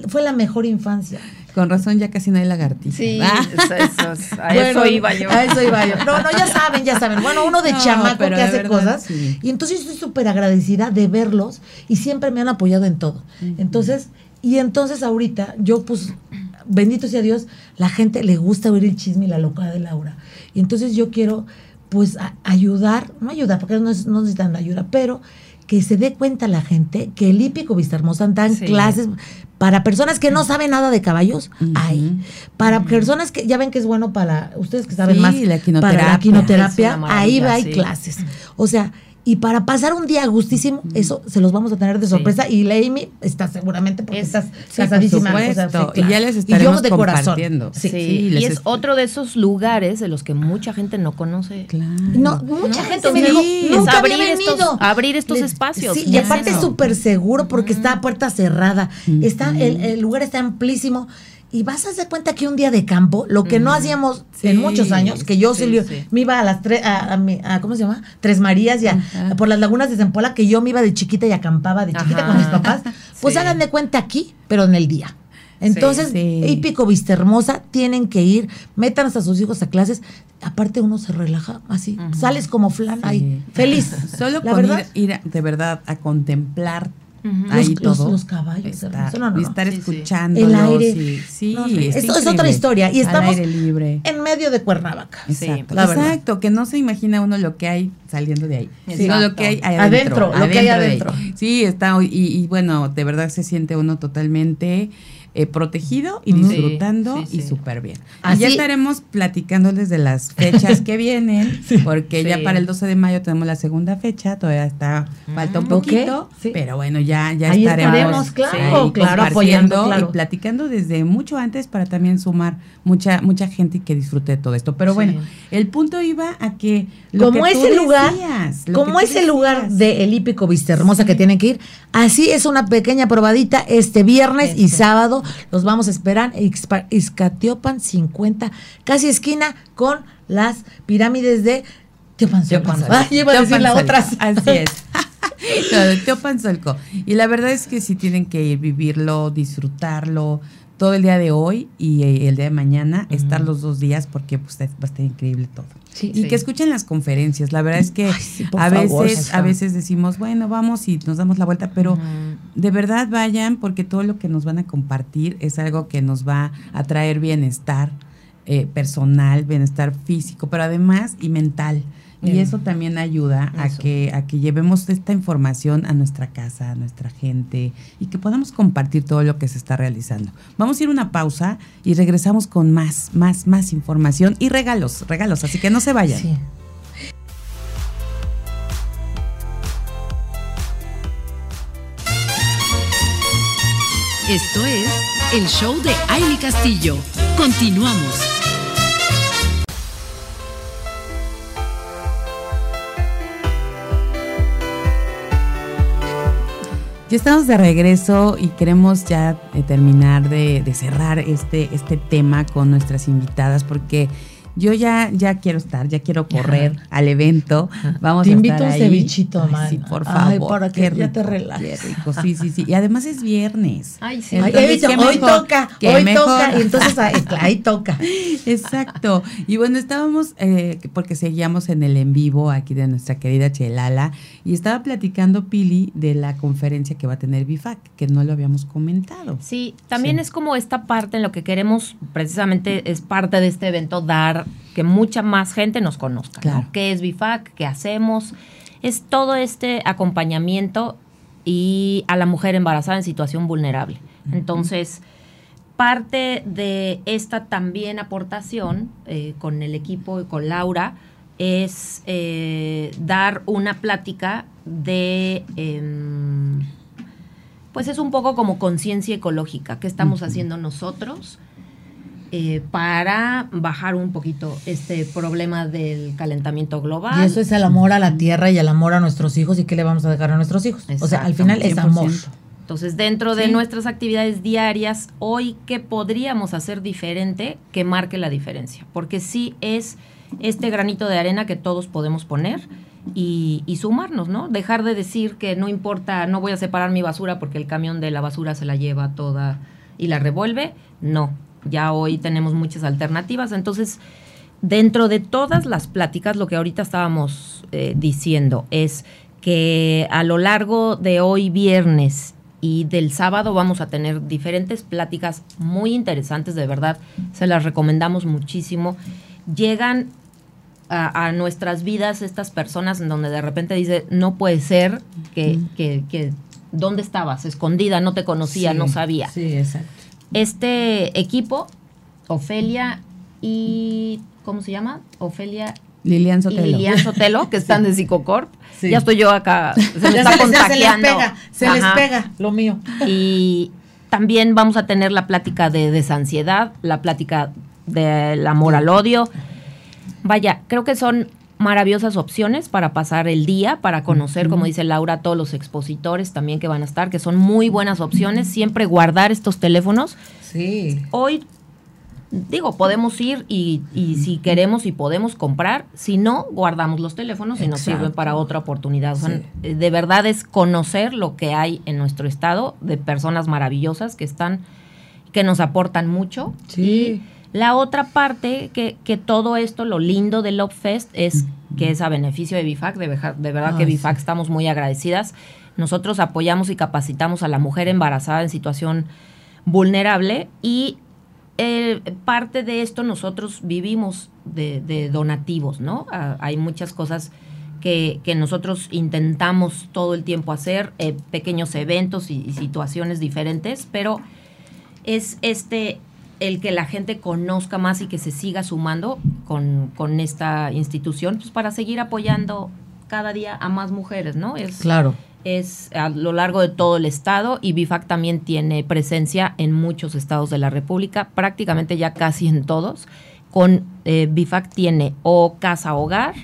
fue la mejor infancia. Con razón ya casi no hay lagartijas. Sí, ah. eso, a eso iba yo. A eso iba yo. No, no, ya saben, ya saben. Bueno, uno de chamaco que hace cosas. Y entonces estoy súper agradecida de verlos y siempre me han apoyado en todo. Entonces, y entonces ahorita yo pues bendito sea Dios, la gente le gusta oír el chisme y la locura de Laura. Y entonces yo quiero, pues, ayudar, no ayudar, porque no, no necesitan ayuda, pero que se dé cuenta la gente que el hípico Vista Hermosa dan clases para personas que no saben nada de caballos, hay. Para personas que ya ven que es bueno para ustedes que saben más la para la quinoterapia, ahí va hay clases. O sea, y para pasar un día gustísimo, eso se los vamos a tener de sorpresa. Y la Amy está seguramente porque estás casadísima. Y ya les estaremos de compartiendo. Sí, y es otro de esos lugares de los que mucha gente no conoce. Claro. No, mucha gente me dijo, nunca abrir estos, abrir estos espacios. y aparte es súper seguro porque está a puerta cerrada. Está, el, el lugar está amplísimo. Y vas a hacer cuenta que un día de campo, lo que no hacíamos en muchos años, que yo me iba a las tres, a, ¿cómo se llama? Tres Marías, ya, por las lagunas de Zempoala, que yo me iba de chiquita y acampaba de chiquita con mis papás. Pues hagan de cuenta aquí, pero en el día. Entonces, Hípico Vista Hermosa, tienen que ir, metan a sus hijos a clases. Aparte, uno se relaja así, sales como flan ahí, feliz. Solo con ir de verdad a contemplar Ahí los, todo. Los, caballos. y estar escuchando. El aire. Sí, Esto es otra historia. Y estamos libre. en medio de Cuernavaca. Exacto. Exacto, que no se imagina uno lo que hay saliendo de ahí. Sino lo que hay adentro. adentro lo que hay adentro. Sí, está. Y, y bueno, de verdad se siente uno totalmente eh, protegido y disfrutando y súper bien. Y ya estaremos platicándoles de las fechas que vienen, porque ya para el 12 de mayo tenemos la segunda fecha, todavía está, falta un poquito, pero bueno, ya, ya estaremos, claro, claro, apoyando y platicando desde mucho antes para también sumar mucha, mucha gente que disfrute de todo esto. Pero bueno, el punto iba a que como ese lugar, como ese lugar de El Hípico Vista Hermosa que tienen que ir, así es una pequeña probadita este viernes y sábado los vamos a esperar en Izcatiopan 50, casi esquina con las pirámides de Teopanzolco. Ah, iba a decir la otra. Así es. Teopanzolco. Y la verdad es que si tienen que ir, vivirlo, disfrutarlo, todo el día de hoy y eh, el día de mañana, estar los dos días porque pues, va a estar increíble todo. y que escuchen las conferencias. La verdad es que a veces a veces decimos, bueno, vamos y nos damos la vuelta, pero de verdad vayan porque todo lo que nos van a compartir es algo que nos va a traer bienestar eh, personal, bienestar físico, pero además y mental. Y eso también ayuda a que, a que llevemos esta información a nuestra casa, a nuestra gente y que podamos compartir todo lo que se está realizando. Vamos a ir una pausa y regresamos con más, más, más información y regalos, regalos, así que no se vayan. Esto es el show de Aile Castillo. Continuamos. Ya estamos de regreso y queremos ya eh, terminar de, de, cerrar este, este tema con nuestras invitadas porque yo ya, ya quiero estar, ya quiero correr al evento. Vamos te invito a un cevichito, Sí, por favor. Ay, para que ya te relajes. Sí, sí, sí. Y además es viernes. Ay, sí. hoy toca, hoy toca, y entonces ahí, toca. Exacto. Y bueno, estábamos, eh, porque seguíamos en el en vivo aquí de nuestra querida Chelala, y estaba platicando Pili de la conferencia que va a tener BIFAC, que no lo habíamos comentado. Sí, también es como esta parte en lo que queremos, precisamente es parte de este evento, dar que mucha más gente nos conozca. ¿Qué es BIFAC? ¿Qué hacemos? Es todo este acompañamiento y a la mujer embarazada en situación vulnerable. Entonces, parte de esta también aportación eh, con el equipo y con Laura es eh, dar una plática de, em, pues es un poco como conciencia ecológica, qué estamos haciendo nosotros eh, para bajar un poquito este problema del calentamiento global. Y eso es el amor a la tierra y el amor a nuestros hijos y qué le vamos a dejar a nuestros hijos. o sea, al final es amor. Entonces, dentro de nuestras actividades diarias, hoy, ¿qué podríamos hacer diferente que marque la diferencia? Porque sí es este granito de arena que todos podemos poner y, y, sumarnos, ¿no? Dejar de decir que no importa, no voy a separar mi basura porque el camión de la basura se la lleva toda y la revuelve. No, ya hoy tenemos muchas alternativas. Entonces, dentro de todas las pláticas, lo que ahorita estábamos eh, diciendo es que a lo largo de hoy viernes y del sábado vamos a tener diferentes pláticas muy interesantes, de verdad, se las recomendamos muchísimo. Llegan a, nuestras vidas estas personas en donde de repente dice, no puede ser que, que, ¿dónde estabas? Escondida, no te conocía, no sabía. Sí, exacto. Este equipo, Ofelia y. ¿Cómo se llama? Ofelia Lilian Sotelo. Lilian Sotelo, que están de Psicocorp. Ya estoy yo acá, se me está contagiando. Se les pega, se les pega lo mío. Y también vamos a tener la plática de desansiedad, la plática del amor al odio. Vaya, creo que son maravillosas opciones para pasar el día, para conocer, como dice Laura, todos los expositores también que van a estar, que son muy buenas opciones. Siempre guardar estos teléfonos. Sí. Hoy digo, podemos ir y, si queremos y podemos comprar, si no, guardamos los teléfonos y nos sirven para otra oportunidad. Eh, de verdad es conocer lo que hay en nuestro estado de personas maravillosas que están, que nos aportan mucho. Sí. La otra parte, que, que todo esto, lo lindo del Love Fest es que es a beneficio de BIFAC, de, de verdad que BIFAC estamos muy agradecidas. Nosotros apoyamos y capacitamos a la mujer embarazada en situación vulnerable y parte de esto nosotros vivimos de, donativos, ¿no? Ah, hay muchas cosas que, nosotros intentamos todo el tiempo hacer, eh, pequeños eventos y, situaciones diferentes, pero es este el que la gente conozca más y que se siga sumando con, con esta institución, pues para seguir apoyando cada día a más mujeres, ¿no? Es, claro es a lo largo de todo el estado y BIFAC también tiene presencia en muchos estados de la República, prácticamente ya casi en todos. Con eh, BIFAC tiene o casa hogar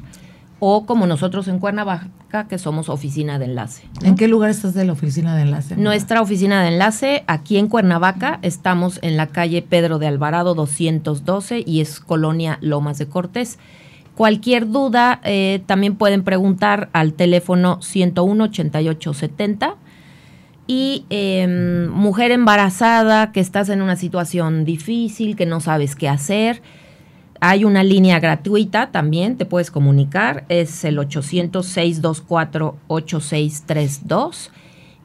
o como nosotros en Cuernavaca que somos oficina de enlace. ¿En qué lugar estás de la oficina de enlace? Nuestra oficina de enlace aquí en Cuernavaca estamos en la calle Pedro de Alvarado 212 y es colonia Lomas de Cortés. Cualquier duda eh, también pueden preguntar al teléfono 101 8870 y em, mujer embarazada que estás en una situación difícil, que no sabes qué hacer. Hay una línea gratuita también, te puedes comunicar, es el 800-624-8632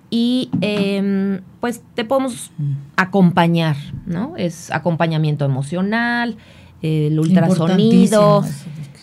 y em, pues te podemos acompañar, ¿no? Es acompañamiento emocional, el ultrasonido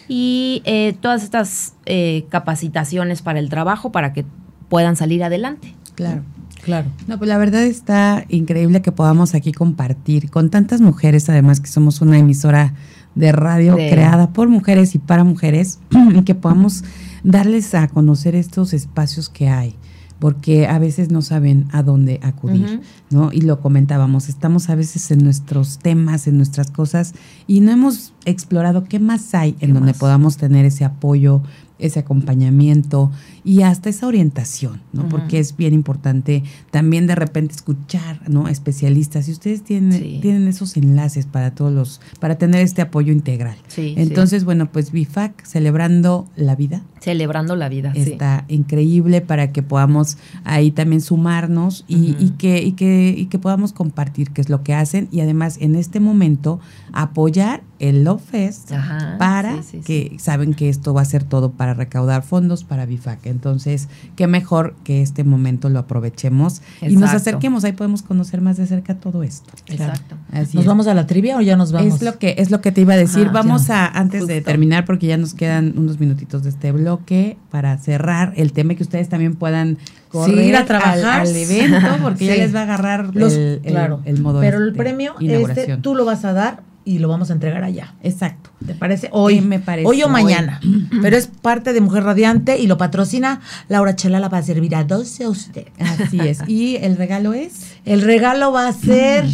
y eh, todas estas eh, capacitaciones para el trabajo para que puedan salir adelante. Claro. Claro. No, pues la verdad está increíble que podamos aquí compartir con tantas mujeres, además que somos una emisora de radio creada por mujeres y para mujeres, y que podamos darles a conocer estos espacios que hay porque a veces no saben a dónde acudir, ¿no? Y lo comentábamos, estamos a veces en nuestros temas, en nuestras cosas, y no hemos explorado qué más hay en donde podamos tener ese apoyo, ese acompañamiento y hasta esa orientación, ¿no? Porque es bien importante también de repente escuchar, ¿no? Especialistas. Y ustedes tienen, tienen esos enlaces para todos los, para tener este apoyo integral. Entonces, bueno, pues BIFAC celebrando la vida. Celebrando la vida. Está increíble para que podamos ahí también sumarnos y, y, que, y, que, y que podamos compartir qué es lo que hacen y además en este momento apoyar el Love Fest para que saben que esto va a ser todo para recaudar fondos para BIFAC. Entonces, qué mejor que este momento lo aprovechemos y nos acerquemos. Ahí podemos conocer más de cerca todo esto. Exacto. ¿Nos vamos a la trivia o ya nos vamos? Es lo que, es lo que te iba a decir. vamos a, antes de terminar, porque ya nos quedan unos minutitos de este bloque, para cerrar el tema que ustedes también puedan correr a trabajar al, evento, porque ya les va a agarrar el, claro. el, modo Pero el este, premio, este, tú lo vas a dar y lo vamos a entregar allá. Exacto. ¿Te parece? Hoy. me parece. Hoy o mañana. Pero es parte de Mujer Radiante y lo patrocina Laura Chelala para servir a 12 a usted. Así es. ¿Y el regalo es? El regalo va a ser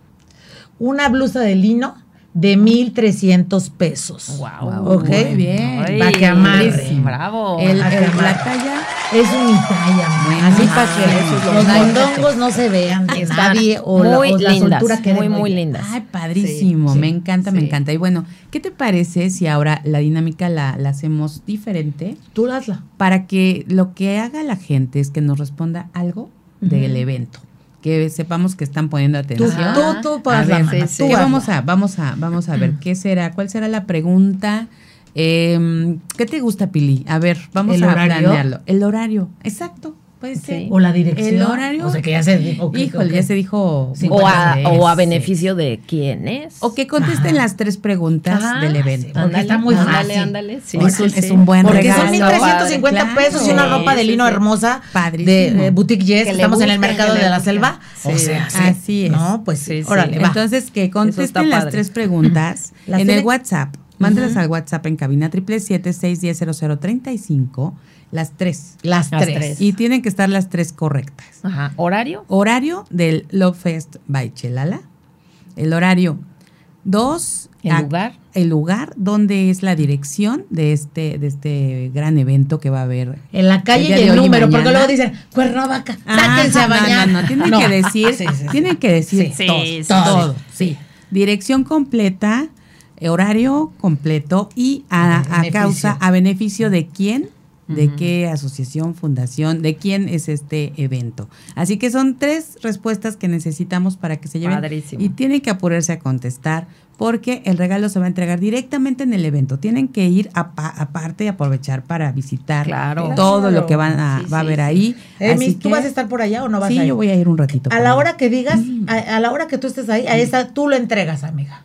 una blusa de lino de 1.300 pesos. Wow. Ok. Muy bien. Para que amarre. Bravo. El, la talla es unitalla. Así para que los mondongos no se vean nadie o muy la, lindas, muy, muy lindas. Ay, padrísimo. me encanta, me encanta. Y bueno, ¿qué te parece si ahora la dinámica la, la hacemos diferente? Tú hazla. Para que lo que haga la gente es que nos responda algo del evento que sepamos que están poniendo atención. Tú, tú, tú, a ver, ¿qué vamos a, vamos a, vamos a ver, ¿qué será? ¿Cuál será la pregunta? Eh, ¿Qué te gusta, Pili? A ver, vamos a planearlo. El horario, exacto. Puede ser. O la dirección. El horario. O sea, que ya se dijo. Híjole, ya se dijo. o, a, o, a, beneficio de quién es. O que contesten las tres preguntas del evento. porque está muy fácil. Ándale, ándale. Sí, es, un, es, un, buen porque regalo. Porque son 1.350 pesos y una ropa de lino hermosa. Padrísimo. De Boutique Yes. Estamos en el mercado de la selva. O sea, así es. No, pues sí. Órale, Entonces, que contesten las tres preguntas en el WhatsApp Mándelas al WhatsApp en cabina triple siete seis diez cero cero treinta y cinco. Las tres. Las, tres. Y tienen que estar las tres correctas. Ajá. ¿Horario? Horario del Love Fest by Chelala. El horario. Dos. El lugar. El lugar donde es la dirección de este, de este gran evento que va a haber. En la calle y el número, porque luego dicen, Cuernavaca, sáquense a bañar. No, no, tienen que decir, tienen que decir todo, todo, sí. Dirección completa, horario completo y a, a causa, a beneficio de quién de qué asociación, fundación, de quién es este evento. Así que son tres respuestas que necesitamos para que se lleven. Padrísimo. Y tienen que apurarse a contestar porque el regalo se va a entregar directamente en el evento. Tienen que ir aparte y aprovechar para visitar todo lo que van a, va a haber ahí. Eh, ¿Tú vas a estar por allá o no vas a ir? Sí, yo voy a ir un ratito. A la hora que digas, mm. a, la hora que tú estés ahí, a esa tú lo entregas, amiga.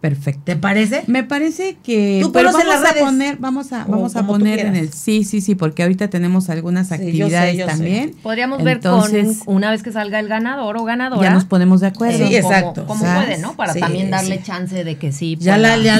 Perfecto. ¿Te parece? Me parece que ¿Tú pero vamos a poner, vamos a, vamos a poner en el sí, sí, sí, porque ahorita tenemos algunas actividades también. Podríamos ver con una vez que salga el ganador o ganadora. Ya nos ponemos de acuerdo. Sí, exacto. ¿Cómo, puede, no? Para también darle chance de que sí. Ya la, ya,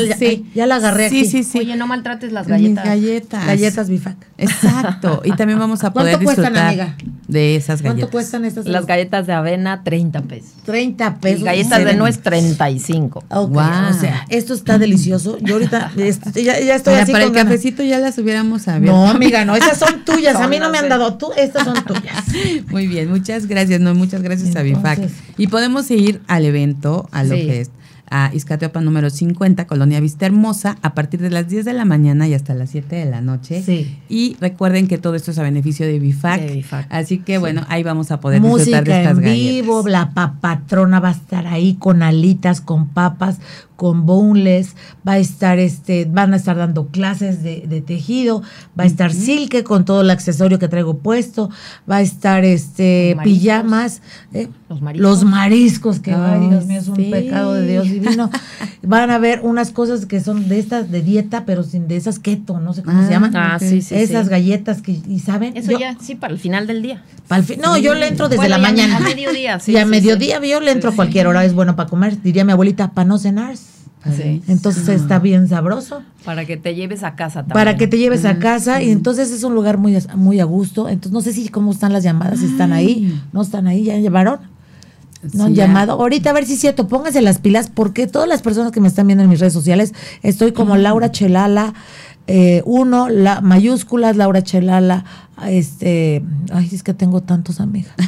ya, la agarré sí, Sí, sí, Oye, no maltrates las galletas. galletas. Galletas bifac. Exacto. Y también vamos a poder disfrutar amiga? De esas galletas. ¿Cuánto cuestan estas? Las galletas de avena, 30 pesos. 30 pesos. Y galletas de nuez, 35. Okay. Wow. O sea, esto está delicioso. Yo ahorita este, ya, estoy así para el cafecito ya las hubiéramos abierto. No, amiga, no, esas son tuyas. a mí no me han dado tú, estas son tuyas. Muy bien, muchas gracias. No, muchas gracias a Bifac. Y podemos ir al evento, a lo que es a Izcateopa número 50, Colonia Vista Hermosa, a partir de las 10 de la mañana y hasta las 7 de la noche. Sí. Y recuerden que todo esto es a beneficio de Bifac. Así que bueno, ahí vamos a poder Música disfrutar de estas en vivo, la papatrona va a estar ahí con alitas, con papas, con boneless, va a estar este, van a estar dando clases de, tejido, va a estar silke con todo el accesorio que traigo puesto, va a estar este pijamas, eh, los, mariscos. que Dios mío, es un pecado de Dios divino. van a ver unas cosas que son de estas de dieta, pero sin de esas keto, no sé cómo se ah, llaman. Ah, sí, sí, esas galletas que y saben. Eso ya sí para el final del día. Para el no, yo le entro desde la mañana. A mediodía, sí. Y a mediodía yo le entro a cualquier hora, es bueno para comer, diría mi abuelita, para no cenar. Entonces está bien sabroso. Para que te lleves a casa también. Para que te lleves a casa y entonces es un lugar muy, muy a gusto. Entonces no sé si cómo están las llamadas, si están ahí, no están ahí, ya llevaron. No han llamado. Ahorita a ver si es cierto, pónganse las pilas porque todas las personas que me están viendo en mis redes sociales, estoy como Laura Chelala, eh, uno, la mayúsculas, Laura Chelala, este, ay, es que tengo tantos amigos.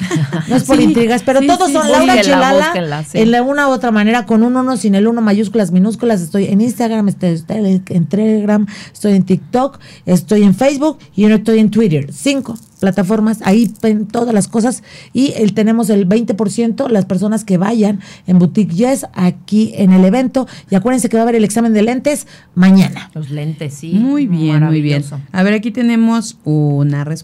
No es por intrigas, pero todos son Laura Chelala en la una u otra manera, con un uno, sin el uno, mayúsculas, minúsculas. Estoy en Instagram, estoy en Telegram, estoy en TikTok, estoy en Facebook y yo estoy en Twitter. Cinco plataformas, ahí ven todas las cosas y el, tenemos el 20% las personas que vayan en Boutique Yes aquí en el evento y acuérdense que va a haber el examen de lentes mañana. Los lentes, sí. Muy bien, muy bien. A ver, aquí tenemos una respuesta.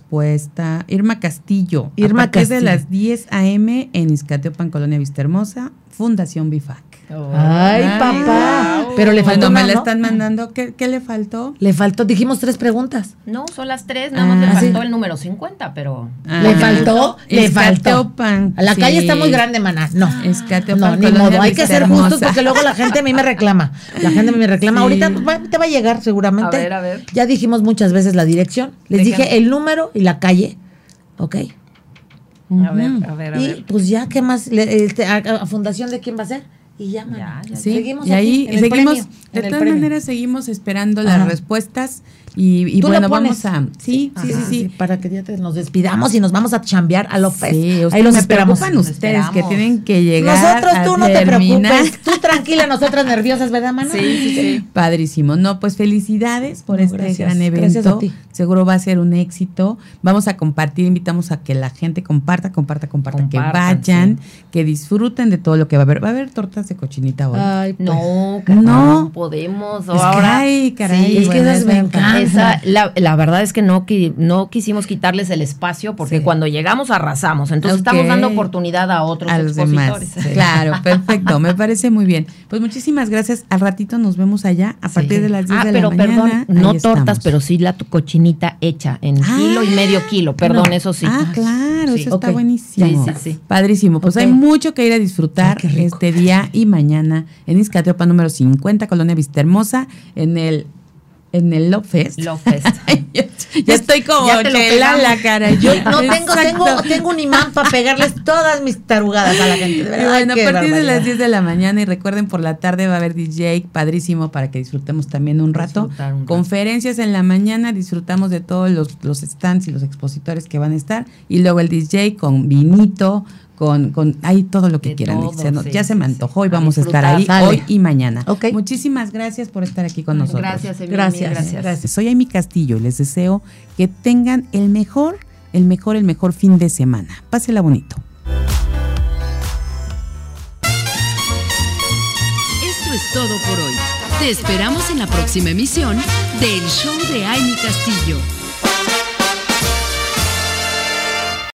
Irma Castillo. Irma a Castillo. de las 10 a.m. en Izcateopan, Colonia Vista Hermosa, Fundación Bifac. Ay, papá. Pero le faltó. me la están mandando. ¿Qué, le faltó? Le faltó, dijimos tres preguntas. No, son las tres, nada más le ah, faltó el número 50, pero. Ah, le faltó, le faltó. La calle está muy grande, maná. No. no, ni modo. Hay que ser justos porque luego la gente a mí me reclama. La gente a mí me reclama. Ahorita te va a llegar seguramente. A ver, a ver. Ya dijimos muchas veces la dirección. Les dije el número y la calle. ¿Ok? A ver, a ver, a y pues ya, ¿qué más? Este, a, fundación de quién va a ser? Y ya, seguimos y ahí seguimos de todas maneras seguimos esperando las respuestas y, bueno, vamos a. Sí, sí, sí, sí, Para que ya nos despidamos y nos vamos a chambear a lo Sí, Ahí los esperamos. ustedes que tienen que llegar. Nosotros tú no te preocupes. Tú tranquila, nosotras nerviosas, ¿verdad, Mana? Sí, sí, sí. Padrísimo. No, pues felicidades por este gran evento. Seguro va a ser un éxito. Vamos a compartir, invitamos a que la gente comparta, comparta, comparta, que vayan, que disfruten de todo lo que va a haber. Va a haber tortas de cochinita hoy. Ay, pues. no, no, podemos. ahora, ay, caray, es que esas me la, verdad es que no, no quisimos quitarles el espacio porque cuando llegamos arrasamos. Entonces estamos dando oportunidad a otros expositores. Claro, perfecto. Me parece muy bien. Pues muchísimas gracias. Al ratito nos vemos allá a partir de las 10 ah, de pero la mañana. perdón, no tortas, pero sí la cochinita hecha en ah, kilo y medio kilo. Perdón, eso sí. Ah, claro, eso está buenísimo. Sí, sí, sí. Padrísimo. Pues hay mucho que ir a disfrutar este día y mañana en Izcateopa número 50, Colonia Vista Hermosa, en el en el Love Fest. Love Fest. ya estoy como que la cara. Yo no tengo, tengo, tengo un imán para pegarles todas mis tarugadas a la gente. De verdad, bueno, a partir de las 10 de la mañana y recuerden por la tarde va a haber DJ padrísimo para que disfrutemos también un rato. Conferencias en la mañana, disfrutamos de todos los, los stands y los expositores que van a estar. Y luego el DJ con vinito, con, con ahí todo lo que quieran. ya se me antojó y vamos a estar ahí hoy y mañana. Muchísimas gracias por estar aquí con nosotros. Gracias, gracias, gracias, gracias. Soy Amy Castillo y les deseo que tengan el mejor, el mejor, el mejor fin de semana. Pásela bonito. Esto es todo por hoy. Te esperamos en la próxima emisión del Show de Amy Castillo.